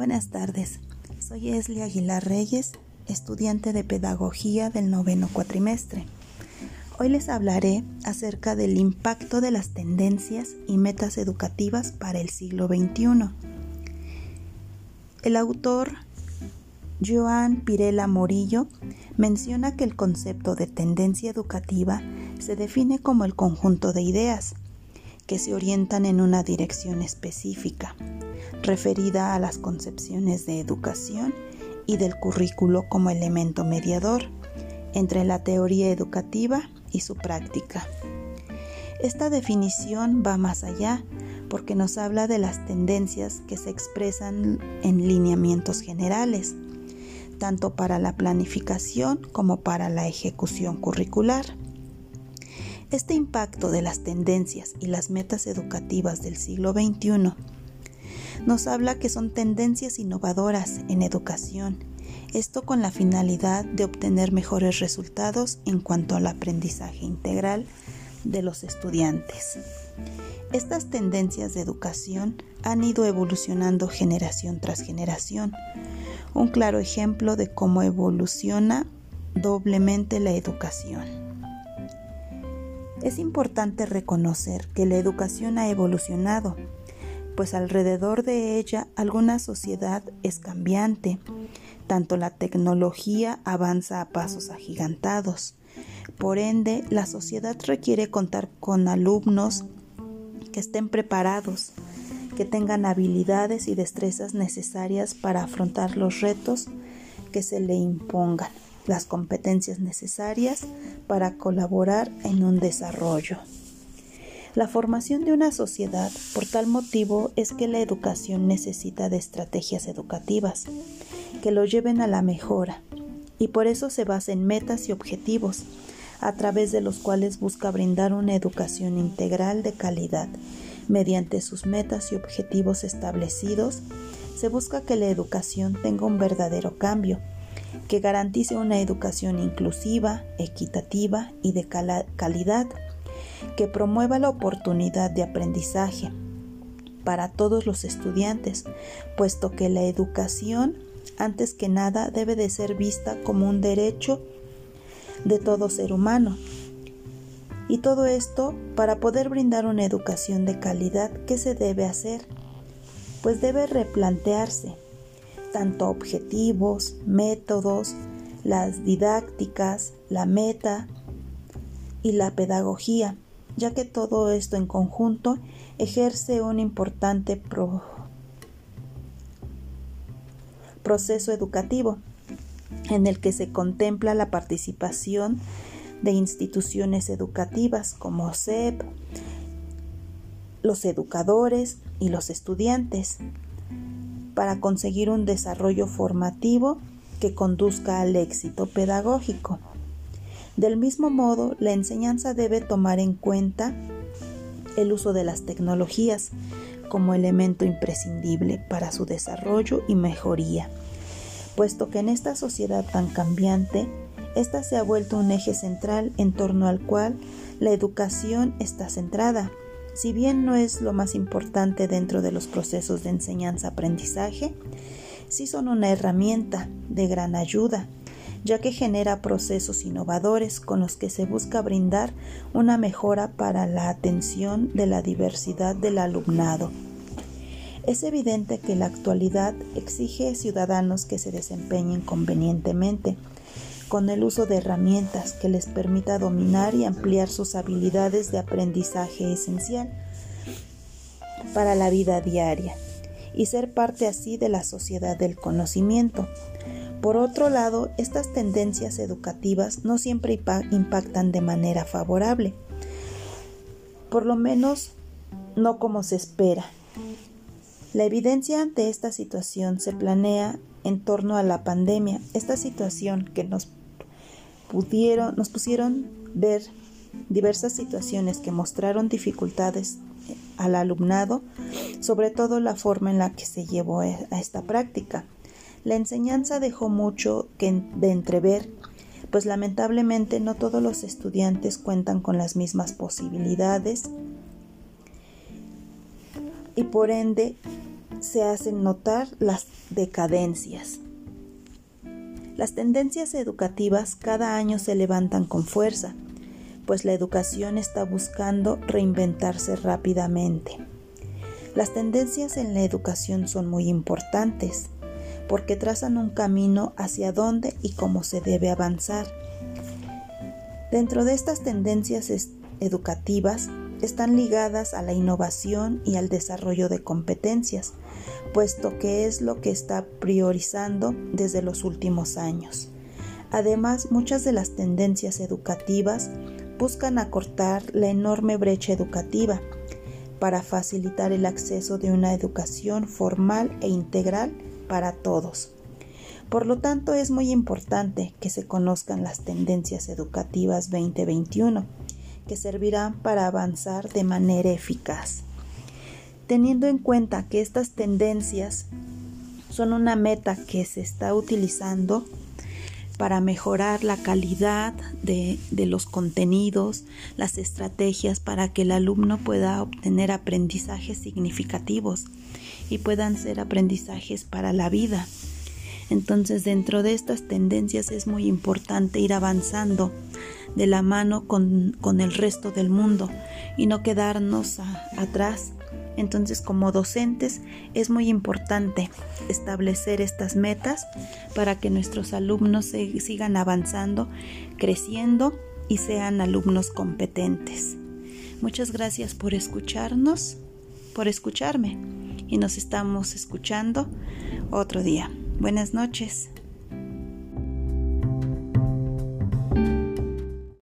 Buenas tardes, soy Esli Aguilar Reyes, estudiante de Pedagogía del noveno cuatrimestre. Hoy les hablaré acerca del impacto de las tendencias y metas educativas para el siglo XXI. El autor Joan Pirela Morillo menciona que el concepto de tendencia educativa se define como el conjunto de ideas que se orientan en una dirección específica, referida a las concepciones de educación y del currículo como elemento mediador entre la teoría educativa y su práctica. Esta definición va más allá porque nos habla de las tendencias que se expresan en lineamientos generales, tanto para la planificación como para la ejecución curricular. Este impacto de las tendencias y las metas educativas del siglo XXI nos habla que son tendencias innovadoras en educación, esto con la finalidad de obtener mejores resultados en cuanto al aprendizaje integral de los estudiantes. Estas tendencias de educación han ido evolucionando generación tras generación. Un claro ejemplo de cómo evoluciona doblemente la educación. Es importante reconocer que la educación ha evolucionado, pues alrededor de ella alguna sociedad es cambiante, tanto la tecnología avanza a pasos agigantados. Por ende, la sociedad requiere contar con alumnos que estén preparados, que tengan habilidades y destrezas necesarias para afrontar los retos que se le impongan las competencias necesarias para colaborar en un desarrollo. La formación de una sociedad, por tal motivo, es que la educación necesita de estrategias educativas que lo lleven a la mejora, y por eso se basa en metas y objetivos, a través de los cuales busca brindar una educación integral de calidad. Mediante sus metas y objetivos establecidos, se busca que la educación tenga un verdadero cambio, que garantice una educación inclusiva, equitativa y de calidad, que promueva la oportunidad de aprendizaje para todos los estudiantes, puesto que la educación, antes que nada, debe de ser vista como un derecho de todo ser humano. Y todo esto, para poder brindar una educación de calidad, ¿qué se debe hacer? Pues debe replantearse tanto objetivos, métodos, las didácticas, la meta y la pedagogía, ya que todo esto en conjunto ejerce un importante proceso educativo en el que se contempla la participación de instituciones educativas como SEP, los educadores y los estudiantes, para conseguir un desarrollo formativo que conduzca al éxito pedagógico. Del mismo modo, la enseñanza debe tomar en cuenta el uso de las tecnologías como elemento imprescindible para su desarrollo y mejoría, puesto que en esta sociedad tan cambiante, esta se ha vuelto un eje central en torno al cual la educación está centrada. Si bien no es lo más importante dentro de los procesos de enseñanza-aprendizaje, sí son una herramienta de gran ayuda, ya que genera procesos innovadores con los que se busca brindar una mejora para la atención de la diversidad del alumnado. Es evidente que la actualidad exige ciudadanos que se desempeñen convenientemente, con el uso de herramientas que les permita dominar y ampliar sus habilidades de aprendizaje esencial para la vida diaria y ser parte así de la sociedad del conocimiento. Por otro lado, estas tendencias educativas no siempre impactan de manera favorable, por lo menos no como se espera. La evidencia ante esta situación se planea en torno a la pandemia, esta situación que nos pudieron, nos pusieron ver diversas situaciones que mostraron dificultades al alumnado, sobre todo la forma en la que se llevó a esta práctica. La enseñanza dejó mucho que de entrever, pues lamentablemente no todos los estudiantes cuentan con las mismas posibilidades y por ende se hacen notar las decadencias. Las tendencias educativas cada año se levantan con fuerza, pues la educación está buscando reinventarse rápidamente. Las tendencias en la educación son muy importantes, porque trazan un camino hacia dónde y cómo se debe avanzar. Dentro de estas tendencias educativas están ligadas a la innovación y al desarrollo de competencias, puesto que es lo que está priorizando desde los últimos años. Además, muchas de las tendencias educativas buscan acortar la enorme brecha educativa para facilitar el acceso de una educación formal e integral para todos. Por lo tanto, es muy importante que se conozcan las tendencias educativas 2021 que servirán para avanzar de manera eficaz. Teniendo en cuenta que estas tendencias son una meta que se está utilizando para mejorar la calidad de, los contenidos, las estrategias para que el alumno pueda obtener aprendizajes significativos y puedan ser aprendizajes para la vida. Entonces dentro de estas tendencias es muy importante ir avanzando de la mano con, el resto del mundo y no quedarnos atrás. Entonces como docentes es muy importante establecer estas metas para que nuestros alumnos sigan avanzando, creciendo y sean alumnos competentes. Muchas gracias por escucharnos, por escucharme y nos estamos escuchando otro día. Buenas noches.